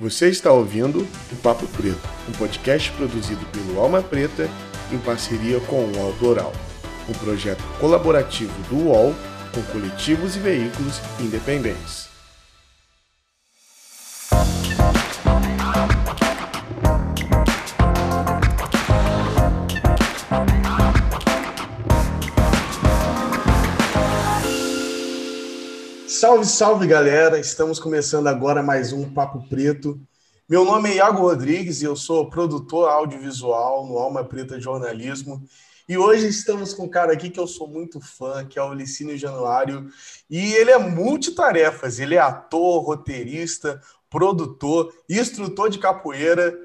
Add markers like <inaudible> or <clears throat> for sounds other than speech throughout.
Você está ouvindo o Papo Preto, um podcast produzido pelo Alma Preta em parceria com o Autoral, um projeto colaborativo do UOL com coletivos e veículos independentes. Salve, salve galera! Estamos começando agora mais um Papo Preto. Meu nome é Iago Rodrigues e eu sou produtor audiovisual no Alma Preta Jornalismo. E hoje estamos com um cara aqui que eu sou muito fã, que é o Licínio Januário. E ele é multitarefas, ele é ator, roteirista, produtor, instrutor de capoeira.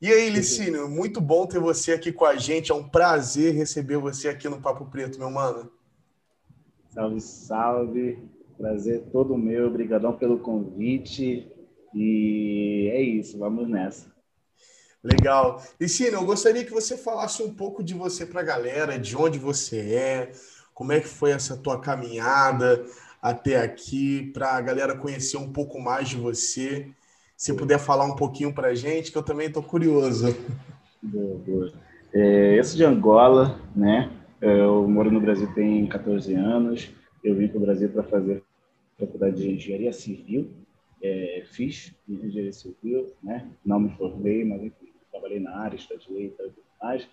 E aí, Licínio, muito bom ter você aqui com a gente. É um prazer receber você aqui no Papo Preto, meu mano. Salve, salve. Prazer todo meu, obrigadão pelo convite. E é isso, vamos nessa. Legal. Licínio, eu gostaria que você falasse um pouco de você para a galera, de onde você é, como é que foi essa tua caminhada até aqui, para a galera conhecer um pouco mais de você. Se puder falar um pouquinho para a gente, que eu também estou curioso. Boa, boa. É, eu sou de Angola, né? Eu moro no Brasil tem 14 anos eu vim para o Brasil para fazer faculdade de engenharia civil, é, fiz engenharia civil, né? não me formei, mas enfim, trabalhei na área, estagiei e tudo mais.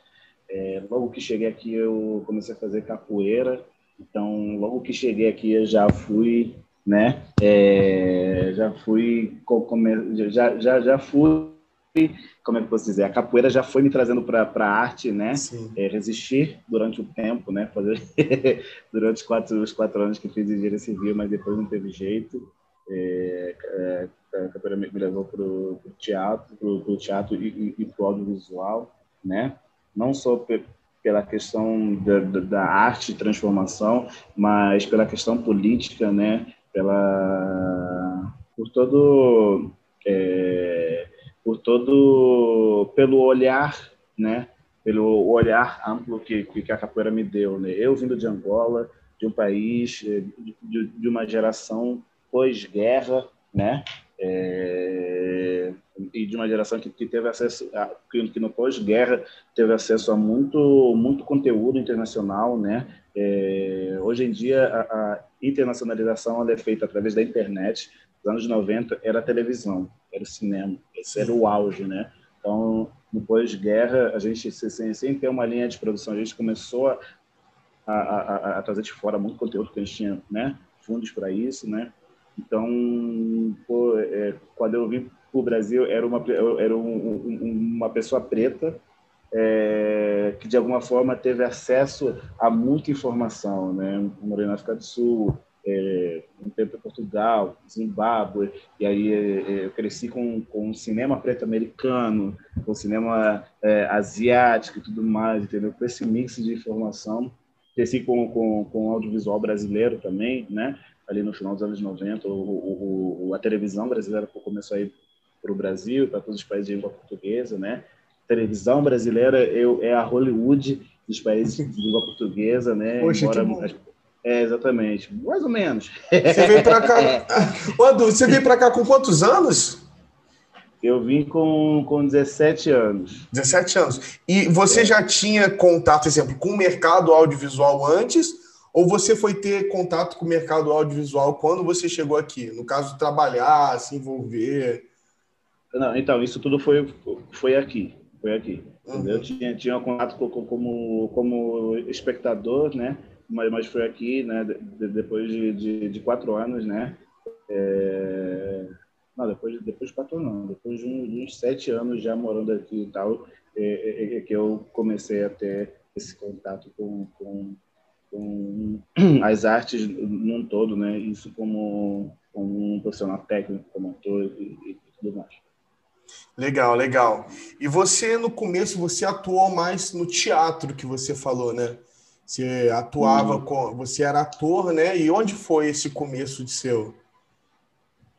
É, logo que cheguei aqui, eu comecei a fazer capoeira, então logo que cheguei aqui, eu já fui, né? É, já fui, já, já, já fui como é que eu posso dizer, a capoeira já foi me trazendo para a arte, né? É, resistir durante o tempo, né? Fazer <laughs> durante os quatro, os quatro anos que fiz engenharia civil, mas depois não teve jeito. É, é, a capoeira me, levou para o teatro, para o teatro e, e, e para o audiovisual, né? Não só pela questão da, da, da, arte transformação, mas pela questão política, né? Pela por todo é, por todo pelo olhar, né? Pelo olhar amplo que, que a capoeira me deu, né? Eu vindo de Angola, de um país eh, de, de uma geração pós-guerra, né? É, e de uma geração que, que teve acesso a, que, que no pós-guerra teve acesso a muito muito conteúdo internacional, né? É, hoje em dia a, a internacionalização é feita através da internet, nos anos 90 era a televisão, era o cinema, esse era o auge, né? Então, no pós-guerra, a gente, sem, sem ter uma linha de produção, a gente começou a, a, a, a trazer de fora muito conteúdo que a gente tinha, né? Fundos para isso, né? Então, pô, é, quando eu vim para o Brasil, era uma, era um, um, uma pessoa preta é, que, de alguma forma, teve acesso a muita informação, né? Morei na África do Sul, é, um tempo em Portugal, Zimbábue, e aí é, é, eu cresci com, com cinema preto americano, com cinema é, asiático e tudo mais, entendeu? Com esse mix de informação. Cresci com, com, com audiovisual brasileiro também, né? Ali no final dos anos 90, o, o, o a televisão brasileira começou a ir para o Brasil, para todos os países de língua portuguesa, né? A televisão brasileira eu, é a Hollywood dos países de língua portuguesa, né? Poxa, Embora, é, exatamente. Mais ou menos. Você veio para cá. <laughs> Quando, você veio para cá com quantos anos? Eu vim com, com 17 anos. 17 anos. E você é. já tinha contato, exemplo, com o mercado audiovisual antes? Ou você foi ter contato com o mercado audiovisual quando você chegou aqui? No caso, trabalhar, se envolver? Não, então, isso tudo foi, foi aqui. Foi aqui. Uhum. Eu tinha, tinha contato como, como espectador, né? Mas, mas foi aqui, né, de, depois de, de, de, quatro anos, né, é, não, depois, depois de quatro anos, depois de uns, sete anos já morando aqui e tal, é, é, é, que eu comecei a ter esse contato com, com, com <clears throat> as artes num todo, né, isso como, como um profissional técnico, como ator e, e tudo mais. Legal, legal. E você, no começo, você atuou mais no teatro que você falou, né? Você atuava uhum. com. Você era ator, né? E onde foi esse começo de seu?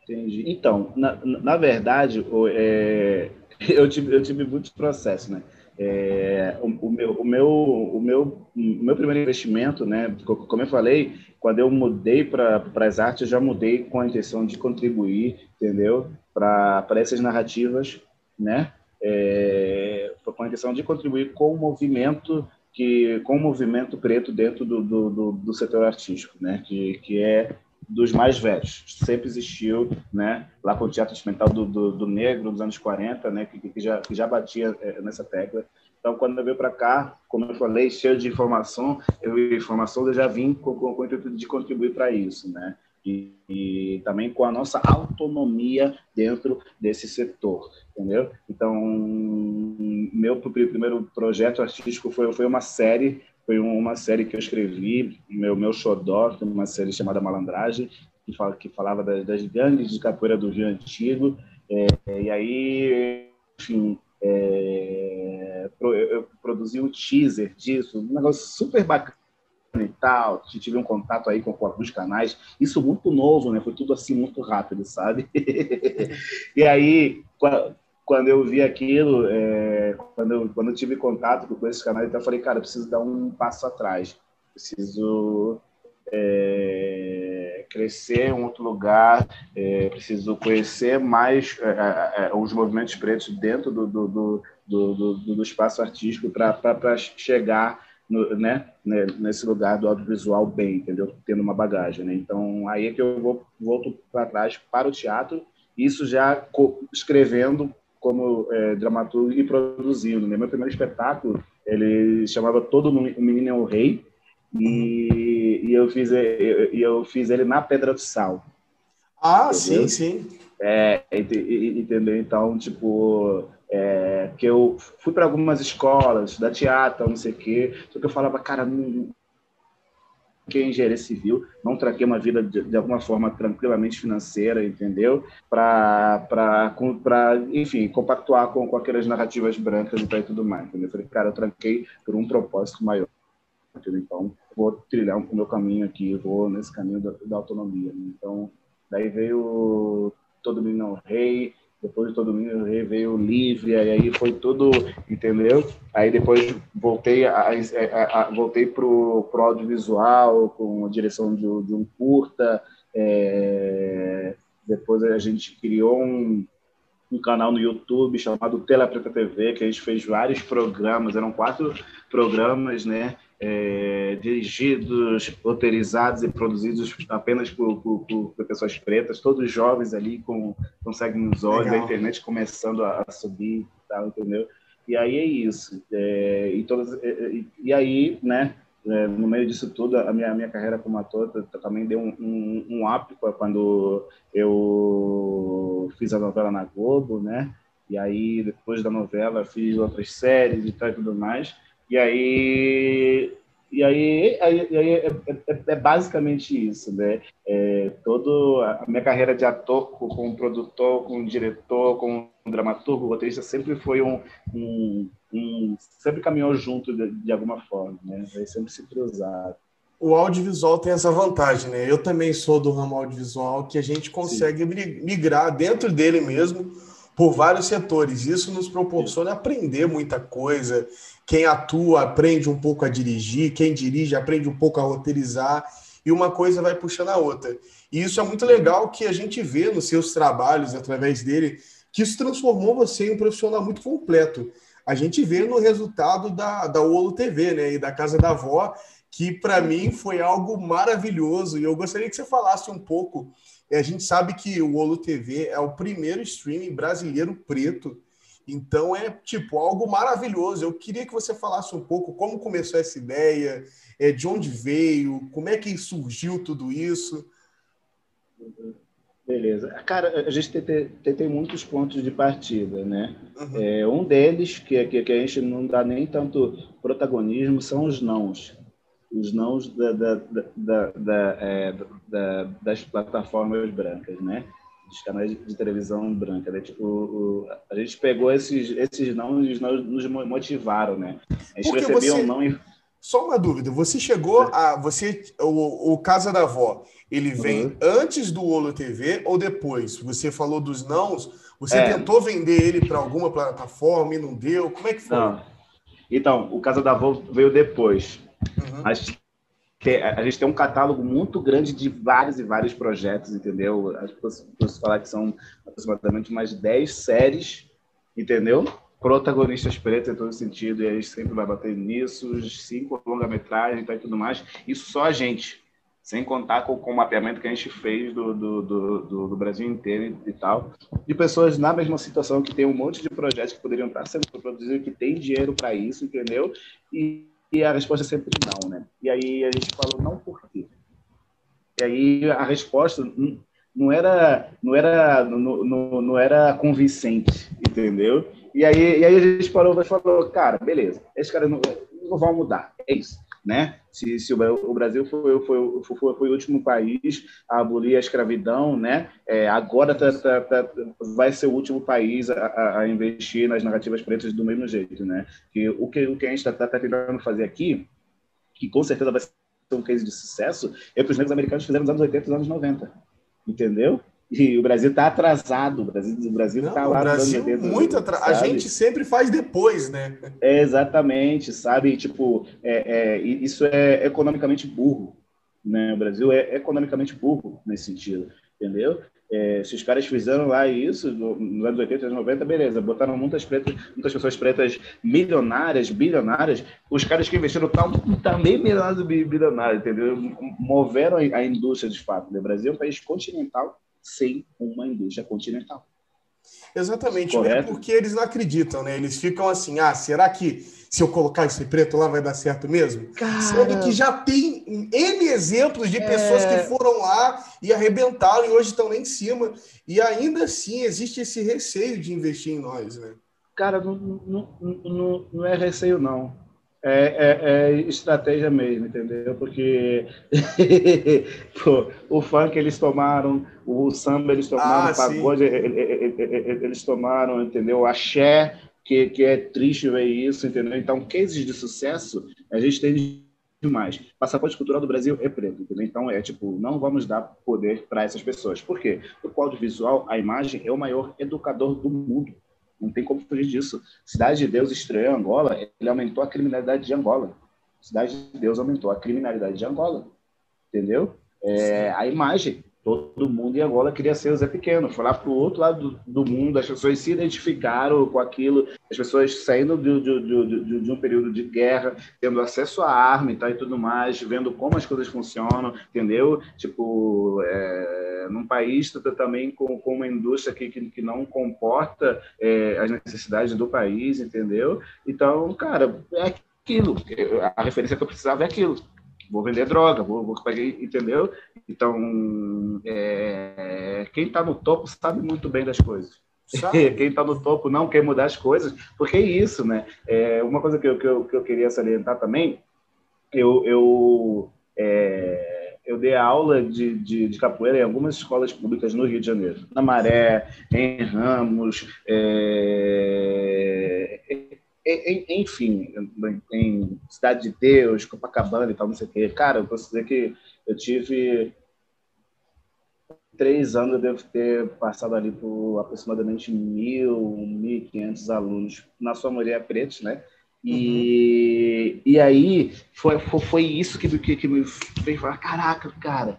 Entendi. Então, na, na verdade, é, <laughs> eu, tive, eu tive muitos processos, né? É, o, o, meu, o, meu, o, meu, o meu primeiro investimento, né, como eu falei, quando eu mudei para as artes, eu já mudei com a intenção de contribuir, entendeu? para essas narrativas, né? É, com a intenção de contribuir com o movimento que com o movimento preto dentro do, do, do, do setor artístico, né? Que, que é dos mais velhos. Sempre existiu, né? Lá com o teatro experimental do, do, do, negro dos anos 40, né? Que, que, já, que já batia é, nessa tecla. Então, quando eu veio para cá, como eu falei, cheio de informação, eu informação eu já vim com, com, com o intuito de contribuir para isso, né? E, e, também com a nossa autonomia dentro desse setor, entendeu? Então, meu primeiro projeto artístico foi, foi uma série foi uma série que eu escrevi, meu meu xodó, uma série chamada Malandragem, que, fala, que falava das, das gangues de capoeira do Rio Antigo. É, e aí, enfim, é, eu produzi um teaser disso, um negócio super bacana e tal, tive um contato aí com alguns canais, isso muito novo, né? Foi tudo assim muito rápido, sabe? <laughs> e aí, quando eu vi aquilo, é, quando, eu, quando eu tive contato com esses canais, então eu falei, cara, eu preciso dar um passo atrás, preciso é, crescer em outro lugar, é, preciso conhecer mais é, é, é, os movimentos pretos dentro do, do, do, do, do espaço artístico para chegar no, né, né, nesse lugar do audiovisual bem, entendeu? Tendo uma bagagem, né? Então, aí é que eu vou, volto para trás para o teatro, isso já escrevendo como é, dramaturgo e produzindo. Né? Meu primeiro espetáculo, ele chamava Todo o Menino é o Rei, e, e eu, fiz, eu, eu fiz ele na Pedra do Sal. Ah, entendeu? sim, sim. É, entendeu? Então, tipo, é, que eu fui para algumas escolas, da teatro, não sei o quê, só que eu falava, cara, não, que é engenharia civil, não traquei uma vida de, de alguma forma tranquilamente financeira, entendeu? Para, enfim, compactuar com, com aquelas narrativas brancas e tudo mais, entendeu? Eu falei, cara, eu tranquei por um propósito maior. Entendeu? Então, vou trilhar o meu caminho aqui, vou nesse caminho da, da autonomia. Né? Então, daí veio Todo Menino Rei, depois de todo mundo veio livre, e aí foi tudo, entendeu? Aí depois voltei a, a, a voltei pro, pro audiovisual com a direção de, de um curta. É, depois a gente criou um, um canal no YouTube chamado Tela Preta TV, que a gente fez vários programas, eram quatro programas, né? é, dirigidos, roteirizados e produzidos apenas por, por, por, pessoas pretas, todos jovens ali com, com sangue nos olhos, Legal. a internet começando a, a subir, tal, entendeu? E aí é isso. É, e, todas, e, e, aí, né, é, no meio disso tudo, a minha, a minha carreira como ator também deu um, um, um up quando eu fiz a novela na Globo, né? E aí, depois da novela, fiz outras séries e tal e tudo mais. E aí, e aí, aí, aí é, é, é, basicamente isso, né? É, todo a minha carreira de ator, como produtor, como diretor, como dramaturgo, roteirista, sempre foi um, um, um sempre caminhou junto de, de alguma forma, né? Sempre se cruzaram. O audiovisual tem essa vantagem, né? Eu também sou do ramo audiovisual, que a gente consegue Sim. migrar dentro dele mesmo por vários setores. Isso nos proporciona aprender muita coisa quem atua aprende um pouco a dirigir, quem dirige aprende um pouco a roteirizar, e uma coisa vai puxando a outra. E isso é muito legal que a gente vê nos seus trabalhos, através dele, que isso transformou você em um profissional muito completo. A gente vê no resultado da, da Olo TV, né, e da Casa da Avó, que para mim foi algo maravilhoso, e eu gostaria que você falasse um pouco. A gente sabe que o Olo TV é o primeiro streaming brasileiro preto então é tipo algo maravilhoso. Eu queria que você falasse um pouco como começou essa ideia, é, de onde veio, como é que surgiu tudo isso. Beleza. Cara, a gente tem, tem, tem muitos pontos de partida, né? Uhum. É, um deles, que, que, que, a gente não dá nem tanto protagonismo, são os nãos. Os nãos da, da, da, é, das plataformas brancas, né? dos canais de televisão branca, né? Tipo, o, a gente pegou esses, esses não e nos motivaram, né? A gente Porque recebia você... um não e... Só uma dúvida, você chegou a... você O, o Casa da Avó, ele vem uhum. antes do Olo TV ou depois? Você falou dos nãos, você é. tentou vender ele para alguma plataforma e não deu? Como é que foi? Não. Então, o Casa da Avó veio depois. Uhum. Mas a gente tem um catálogo muito grande de vários e vários projetos, entendeu? As pessoas falar que são aproximadamente mais 10 séries, entendeu? Protagonistas pretos em todo sentido, e a gente sempre vai bater nisso, cinco longa-metragem e tudo mais. Isso só a gente, sem contar com, com o mapeamento que a gente fez do, do, do, do, Brasil inteiro e tal, de pessoas na mesma situação, que tem um monte de projetos que poderiam estar sendo produzidos, que tem dinheiro para isso, entendeu? E e a resposta é sempre não, né? E aí a gente falou, não por quê? E aí a resposta não era, não era, não, não, não era convincente, entendeu? E aí, e aí a gente parou e falou, cara, beleza, esses caras não, não vão mudar, é isso né? Se, se o Brasil foi, foi, foi, foi, o último país a abolir a escravidão, né? É, agora tá, tá, tá, vai ser o último país a, a, investir nas narrativas pretas do mesmo jeito, né? O que, o que a gente está tá, tá tentando fazer aqui, que com certeza vai ser um case de sucesso, é o que os negros americanos fizeram nos anos 80 e nos anos 90, entendeu? E o Brasil está atrasado. O Brasil o Brasil está lá. O Brasil dentro, muito atrasado. A gente sempre faz depois, né? É, exatamente, sabe? Tipo, é, é, isso é economicamente burro. Né? O Brasil é economicamente burro nesse sentido, entendeu? É, se os caras fizeram lá isso nos anos 80, anos 90, beleza, botaram muitas pretas, muitas pessoas pretas milionárias, bilionárias, os caras que investiram estão também milionários do bilionário, entendeu? Moveram a indústria de fato. Né? O Brasil é um país continental sem uma indústria continental. Exatamente, é porque eles não acreditam, né? Eles ficam assim, ah, será que se eu colocar esse preto lá vai dar certo mesmo? Cara... Sendo que já tem N exemplos de pessoas é... que foram lá e arrebentaram e hoje estão lá em cima. E ainda assim existe esse receio de investir em nós, né? Cara, não, não, não, não é receio, não. É, é, é, estratégia mesmo, entendeu? Porque <laughs> pô, o funk eles tomaram, o samba eles tomaram, ah, o pagode eles tomaram, entendeu? O axé, que, que é triste ver isso, entendeu? Então, cases de sucesso a gente tem demais. Passaporte cultural do Brasil é preto, entendeu? Então, é tipo, não vamos dar poder para essas pessoas. Por quê? Porque o audiovisual, a imagem, é o maior educador do mundo. Não tem como fugir disso. Cidade de Deus estreou Angola, ele aumentou a criminalidade de Angola. Cidade de Deus aumentou a criminalidade de Angola. Entendeu? É, a imagem. Todo mundo em Angola queria ser o Zé Pequeno. Lá para o outro lado do, do, mundo, as pessoas se identificaram com aquilo, as pessoas saindo de, de, de, de um período de guerra, tendo acesso à arma e tal e tudo mais, vendo como as coisas funcionam, entendeu? Tipo, é, num país também com, com uma indústria que, que, que não comporta é, as necessidades do país, entendeu? Então, cara, é aquilo. A referência que eu precisava é aquilo vou vender droga, vou, vou entendeu? Então, é, quem está no topo sabe muito bem das coisas. <laughs> quem está no topo não quer mudar as coisas, porque é isso, né? É, uma coisa que eu, que, eu, que eu queria salientar também, eu, eu, é, eu dei aula de, de, de, capoeira em algumas escolas públicas no Rio de Janeiro, na Maré, em Ramos, é, enfim, em Cidade de Deus, Copacabana e tal, não sei o quê. Cara, eu posso dizer que eu tive três anos, eu devo ter passado ali por aproximadamente mil, mil e quinhentos alunos, na sua maioria pretos, né? E, uhum. e aí foi, foi, isso que, que, que me fez falar, caraca, cara,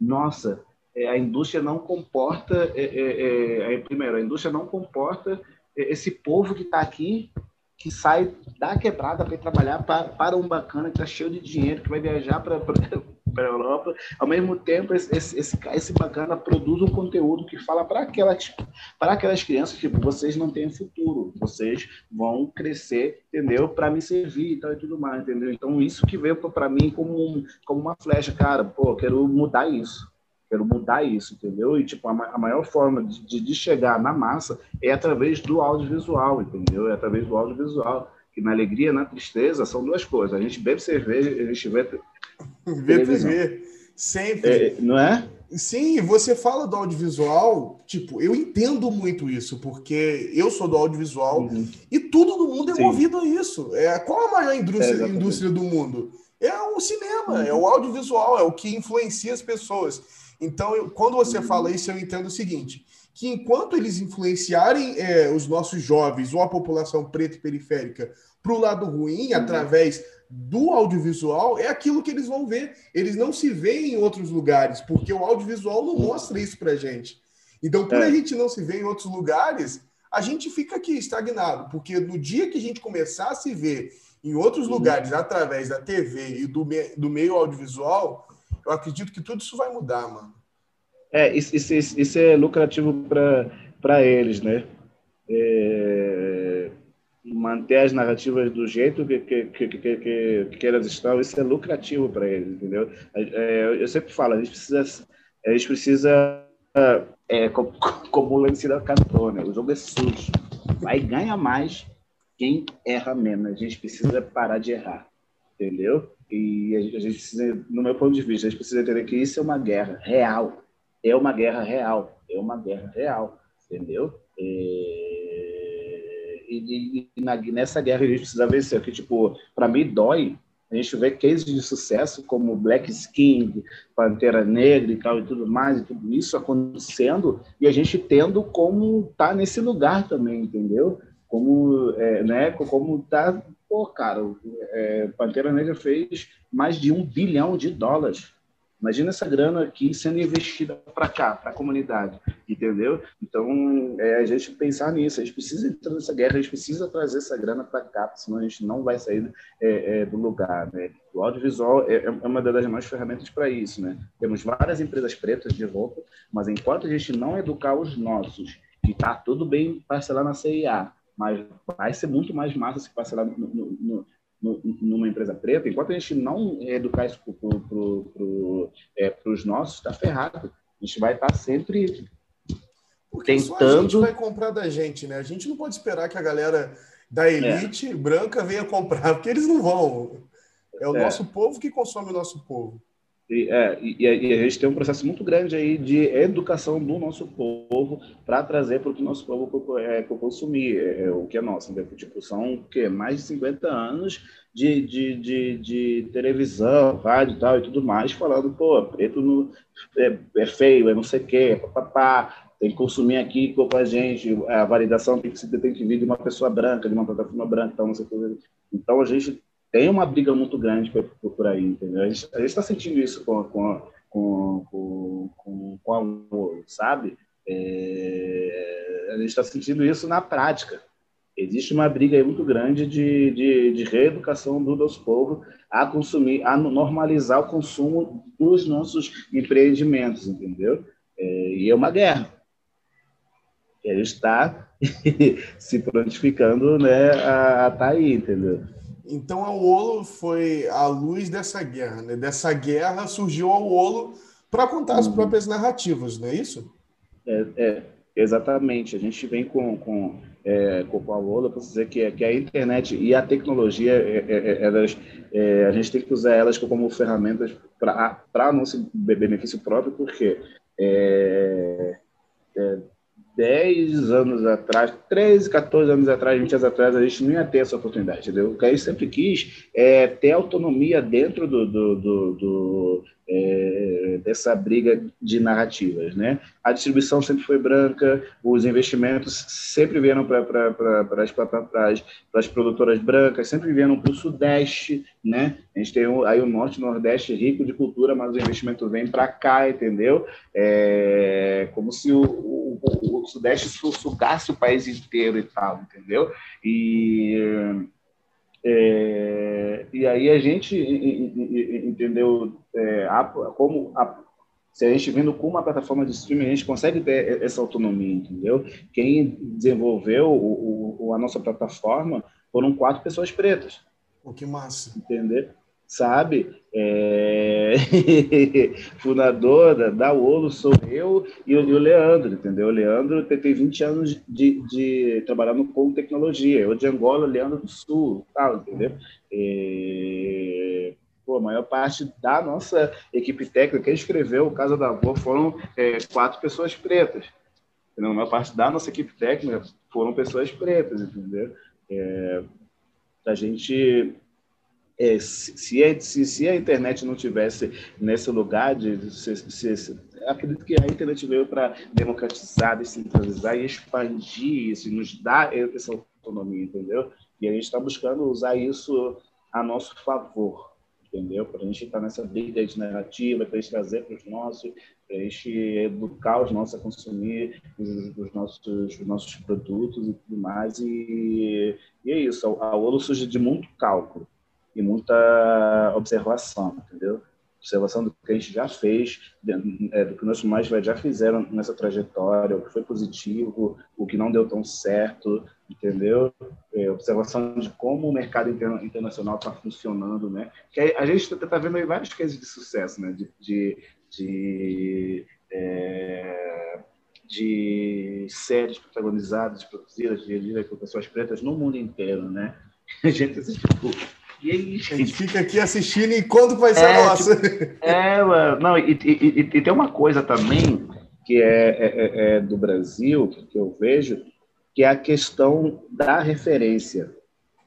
nossa, é, a indústria não comporta, é, é, é, primeiro, a indústria não comporta esse povo que está aqui que sai da quebrada para trabalhar pra, para um bacana que está cheio de dinheiro, que vai viajar para a Europa. Ao mesmo tempo, esse, esse, esse bacana produz um conteúdo que fala para aquelas, para aquelas crianças, tipo, vocês não têm futuro, vocês vão crescer, entendeu? Para me servir e tal e tudo mais, entendeu? Então, isso que veio para mim como, como uma flecha, cara, pô, quero mudar isso quero mudar isso, entendeu? E, tipo, a, a maior forma de, de, chegar na massa é através do audiovisual, entendeu? É através do audiovisual. Que na alegria, na tristeza, são duas coisas. A gente bebe cerveja, a gente vê... Vê TV, sempre. É, não é? Sim, você fala do audiovisual, tipo, eu entendo muito isso, porque eu sou do audiovisual uhum. e tudo no mundo é Sim. movido a isso. É, qual a maior indústria, é, indústria do mundo? É o cinema, uhum. é o audiovisual, é o que influencia as pessoas. Então, eu, quando você fala isso, eu entendo o seguinte: que enquanto eles influenciarem é, os nossos jovens ou a população preta e periférica para o lado ruim, uhum. através do audiovisual, é aquilo que eles vão ver. Eles não se veem em outros lugares, porque o audiovisual não mostra isso para gente. Então, por é. a gente não se ver em outros lugares, a gente fica aqui estagnado, porque no dia que a gente começar a se ver em outros uhum. lugares através da TV e do, me do meio audiovisual, eu acredito que tudo isso vai mudar, mano. É, isso, isso, isso é lucrativo para eles, né? É, manter as narrativas do jeito que, que, que, que, que elas estão, isso é lucrativo para eles, entendeu? É, eu sempre falo, a gente precisa, a gente precisa é, como, <laughs> o Lance da né? O jogo é sujo. Vai ganhar mais quem erra menos. A gente precisa parar de errar, entendeu? E a gente precisa, no meu ponto de vista, a gente precisa entender que isso é uma guerra real é uma guerra real, é uma guerra real, entendeu? É, e, e, na, nessa guerra a gente precisa vencer, que tipo, para mim dói a gente vê cases de sucesso como Black Skin, Pantera Negra e tal e tudo mais, e tudo isso acontecendo, e a gente tendo como tá nesse lugar também, entendeu? Como, é, né, como tá, pô, cara, é, Pantera Negra fez mais de um bilhão de dólares Imagina essa grana aqui sendo investida para cá, para a comunidade, entendeu? Então, é a gente pensar nisso, a gente precisa entrar nessa guerra, a gente precisa trazer essa grana para cá, senão a gente não vai sair é, é, do lugar, né? O audiovisual é, é uma das maiores ferramentas para isso, né? Temos várias empresas pretas de volta, mas enquanto a gente não educar os nossos, e tá tudo bem parcelar na CIA, mas vai ser muito mais massa se parcelar no, no, no numa empresa preta, enquanto a gente não educar isso para pro, pro, é, os nossos, está ferrado. A gente vai estar tá sempre Porque tentando. Só a gente vai comprar da gente, né? A gente não pode esperar que a galera da elite é. branca venha comprar, porque eles não vão. É o é. nosso povo que consome o nosso povo. E, é, e, e, a gente tem um processo muito grande aí de educação do nosso povo para trazer para o que o nosso povo é, consumir, é, é, o que é nosso. Né? Tipo, são que, mais de 50 anos de, de, de, de, televisão, rádio e tal e tudo mais, falando, pô, preto no, é, é feio, é não sei o quê, papapá, tem que consumir aqui com a gente, a validação tem que, tem que vir de uma pessoa branca, de uma plataforma branca, tal, não sei o que. Então, a gente tem uma briga muito grande por, por aí, entendeu? A gente está sentindo isso com, com, com, com, com, amor, sabe? É, a gente está sentindo isso na prática. Existe uma briga muito grande de, de, de reeducação do nosso povo a consumir, a normalizar o consumo dos nossos empreendimentos, entendeu? É, e é uma guerra. E gente está <laughs> se prontificando né, a estar tá aí, entendeu? Então a Olo foi a luz dessa guerra, né? Dessa guerra surgiu a Olo para contar as uhum. próprias narrativas, não é isso? É, é exatamente. A gente vem com, com, é, com a Olo para dizer que, que a internet e a tecnologia, é, é, é elas, é, a gente tem que usar elas como ferramentas para nosso benefício próprio, porque é, 10 anos atrás, 13, 14 anos atrás, 20 anos atrás, a gente não ia ter essa oportunidade, entendeu? O que a gente sempre quis é ter autonomia dentro do, do, do, do é, dessa briga de narrativas. Né? A distribuição sempre foi branca, os investimentos sempre vieram para pra, as produtoras brancas, sempre vieram para o Sudeste. Né? A gente tem aí o Norte e o Nordeste rico de cultura, mas o investimento vem para cá, entendeu? É, como se o, o, o Sudeste sugasse o país inteiro e tal, entendeu? E é, e aí a gente entendeu é, como a, se a gente vindo com uma plataforma de streaming, a gente consegue ter essa autonomia, entendeu? Quem desenvolveu o, o, a nossa plataforma foram quatro pessoas pretas. O que massa. Entendeu? Sabe? É... <laughs> Fundador da, Olo sou eu e o, Leandro, entendeu? O Leandro tem, tem 20 anos de, de trabalhando com tecnologia. Eu de Angola, Leandro do Sul, tal, entendeu? E... Pô, a maior parte da nossa equipe técnica que escreveu o Casa da Avó foram é, quatro pessoas pretas. Entendeu? A maior parte da nossa equipe técnica foram pessoas pretas, entendeu? É, a gente é, se, a, se, se, a internet não tivesse nesse lugar de, se, se, acredito que a internet veio para democratizar, descentralizar e expandir isso, e nos dar essa autonomia, entendeu? E a gente está buscando usar isso a nosso favor, entendeu? Para a gente estar tá nessa briga de narrativa, para a gente trazer para os nossos, para a gente educar os nossos a consumir os, os, nossos, os nossos produtos e tudo mais. E, e é isso, a, a surge de muito cálculo e muita observação, entendeu? Observação do que a gente já fez, é, do que nossos mais já fizeram nessa trajetória, o que foi positivo, o que não deu tão certo, entendeu? É, observação de como o mercado internacional está funcionando, né? Que a gente está tá vendo vários casos de sucesso, né? De, de, de, é, de séries protagonizadas, produzidas, dirigidas por pessoas pretas no mundo inteiro, né? <laughs> A gente assiste e aí, gente? A gente fica aqui assistindo e quando vai ser é, a nossa? Tipo, é, mano. Não, e, e, e, tem uma coisa também que é, é, é, é, do Brasil, que eu vejo, que é a questão da referência,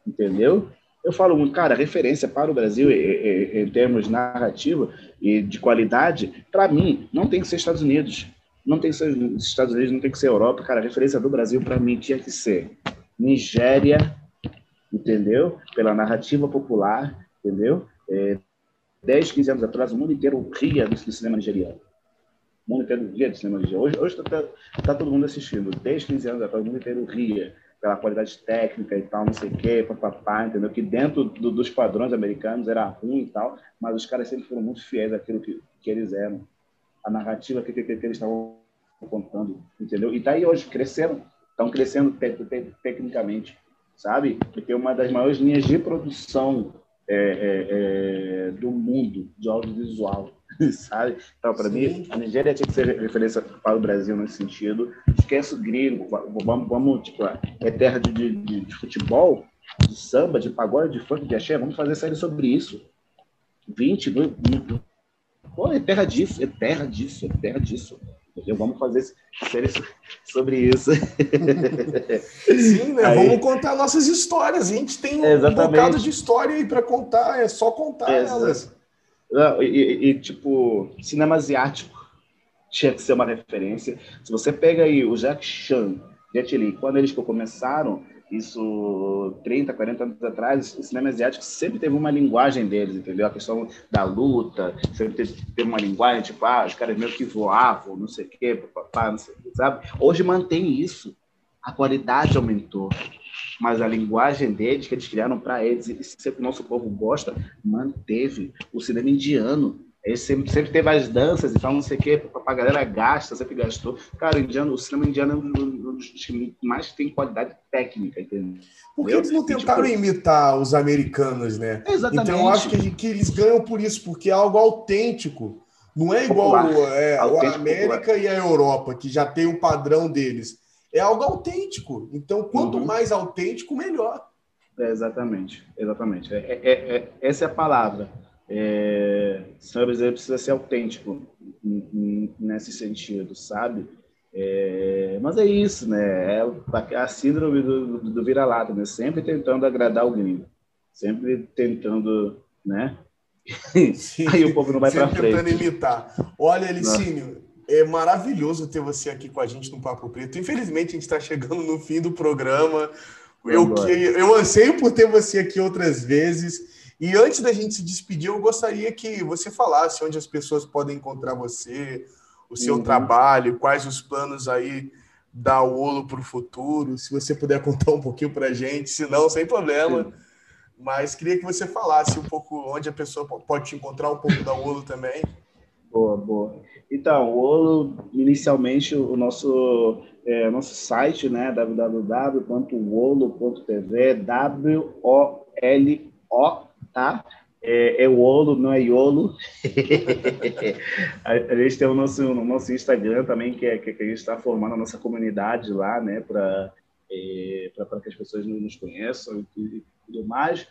entendeu? Eu falo muito, cara, referência para o Brasil em, termos narrativa e de qualidade, para mim, não tem que ser Estados Unidos, não tem que ser Estados Unidos, não tem que ser Europa, cara, a referência do Brasil para mim tinha que ser Nigéria, entendeu? Pela narrativa popular, entendeu? É, 10, 15 anos atrás, o mundo inteiro ria do cinema nigeriano. O mundo inteiro ria do cinema nigeriano. Hoje está tá todo mundo assistindo. 10, 15 anos atrás, o mundo inteiro ria pela qualidade técnica e tal, não sei o quê, papapá, entendeu? Que dentro do, dos padrões americanos era ruim e tal, mas os caras sempre foram muito fiéis àquilo que, que eles eram. A narrativa que, que, que eles estavam contando, entendeu? E daí hoje cresceram, estão crescendo te, te, tecnicamente sabe? Porque uma das maiores linhas de produção é, é, é, do mundo de audiovisual, <laughs> sabe? Então, para mim, a Nigéria tinha que ser referência para o Brasil nesse sentido. Esquece o gringo, vamos, vamos tipo, é terra de, de, de, futebol, de samba, de pagode, de funk, de axé, vamos fazer série sobre isso. 20, Pô, é terra disso, é terra disso, é terra disso. Entendeu? Vamos fazer série sobre isso. <laughs> Sim, né? Aí... Vamos contar nossas histórias. A gente tem um, Exatamente. bocado de história aí para contar, é só contar elas. Não, e, e, tipo, cinema asiático tinha que ser uma referência. Se você pega aí o Jack Chan, Jet Li, quando eles começaram, isso 30, 40 anos atrás, o cinema asiático sempre teve uma linguagem deles, entendeu? A questão da luta, sempre teve, uma linguagem, tipo, ah, os caras meio que voavam, não sei o quê, papapá, não sei o quê, sabe? Hoje mantém isso. A qualidade aumentou, mas a linguagem deles, que eles criaram para eles, e se o nosso povo gosta, manteve. O cinema indiano, ele sempre, sempre teve as danças e tal, não sei o quê, a galera gasta, sempre gastou. Cara, o, indiano, o cinema indiano é um dos que mais tem qualidade técnica, entendeu? Porque eles não tentaram tipo... imitar os americanos, né? Exatamente. Então eu acho que, que eles ganham por isso, porque é algo autêntico. Não é igual é, a América popular. e a Europa, que já tem um padrão deles. É algo autêntico. Então, quanto uhum. mais autêntico, melhor. É, exatamente, exatamente. É, é, é, essa é a palavra é, brasileiro precisa ser autêntico nesse sentido, sabe? É, mas é isso, né? É a síndrome do, do, vira-lata, né? Sempre tentando agradar o gringo, sempre tentando, né? Sim, Aí o povo não vai para frente. tentando imitar. Olha, Licínio, é maravilhoso ter você aqui com a gente no Papo Preto. Infelizmente, a gente está chegando no fim do programa. Eu, eu anseio por ter você aqui outras vezes. E antes da gente se despedir, eu gostaria que você falasse onde as pessoas podem encontrar você, o seu uhum. trabalho, quais os planos aí da Olo para o futuro. Se você puder <laughs> contar um pouquinho para a gente, se não, sem problema. Sim. Mas queria que você falasse um pouco onde a pessoa pode te encontrar, um pouco da Olo também. Boa, boa. Então, o Olo, inicialmente, o nosso, é, nosso site, né, www.wolo.tv, W-O-L-O tá? É, é o Olo, não é Iolo. <laughs> a, a, gente tem o nosso, o nosso Instagram também, que, é, que, a gente está formando a nossa comunidade lá, né? Para é, que as pessoas nos conheçam e, e tudo mais.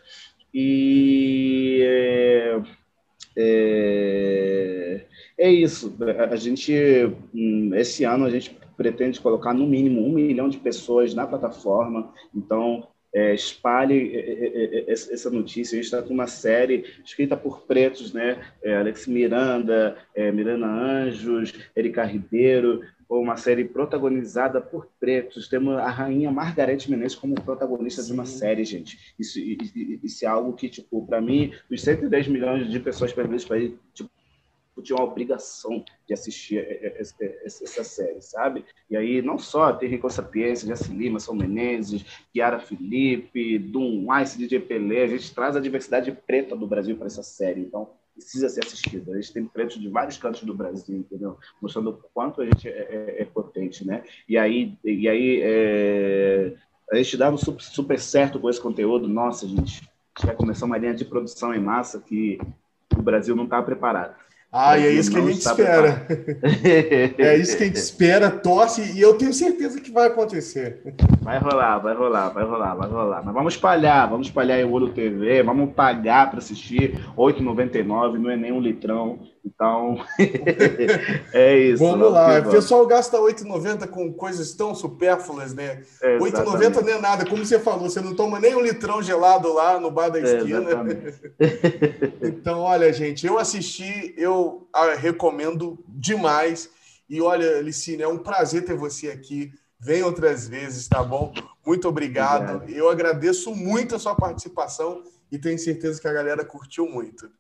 E é, é, é isso. A gente, hum, esse ano, a gente pretende colocar no mínimo um milhão de pessoas na plataforma. Então, é, espalhe é, é, é, essa notícia. A gente está com uma série escrita por pretos, né? Alex Miranda, Miranda Anjos, Erika Ribeiro, uma série protagonizada por pretos. Temos a rainha Margarete Menezes como protagonista Sim. de uma série, gente. Isso, isso é algo que, tipo, para mim, os 110 milhões de pessoas para ver isso aí, tipo, tinha uma obrigação de assistir essa série, sabe? E aí, não só tem Rico Sapiência, Jesse Lima, São Menezes, Kiara Felipe, Dum Ice, DJ Pelé, a gente traz a diversidade preta do Brasil para essa série. Então, precisa ser assistido. A gente tem pretos de vários cantos do Brasil, entendeu? Mostrando o quanto a gente é, é, é potente, né? E aí, e aí é... a gente dá super, super certo com esse conteúdo. Nossa, gente, a gente começar uma linha de produção em massa que o Brasil não está preparado. Ah, e é isso que a gente espera. <laughs> é isso que a gente espera, torce, e eu tenho certeza que vai acontecer. Vai rolar, vai rolar, vai rolar, vai rolar. Mas vamos espalhar, vamos espalhar o Olho TV, vamos pagar para assistir, R$ 8,99, não é nem um litrão. Então, <laughs> é isso. Vamos lá. O pessoal gasta 8,90 com coisas tão supérfluas, né? É, 8,90 não é nada. Como você falou, você não toma nem um litrão gelado lá no bar da esquina. É, <laughs> <laughs> então, olha, gente, eu assisti, eu ah, recomendo demais. E olha, Licine, é um prazer ter você aqui. Vem outras vezes, tá bom? Muito obrigado. obrigado. Eu agradeço muito a sua participação e tenho certeza que a galera curtiu muito.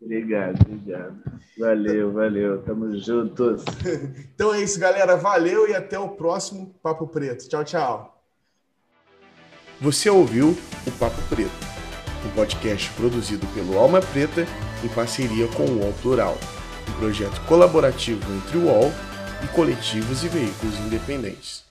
Obrigado, obrigado. Valeu, valeu. Tamo juntos. <laughs> Então é isso, galera. Valeu e até o próximo Papo Preto. Tchau, tchau. Você ouviu o Papo Preto, um podcast produzido pelo Alma Preta em parceria com o UOL Plural, um projeto colaborativo entre o UOL e coletivos e veículos independentes.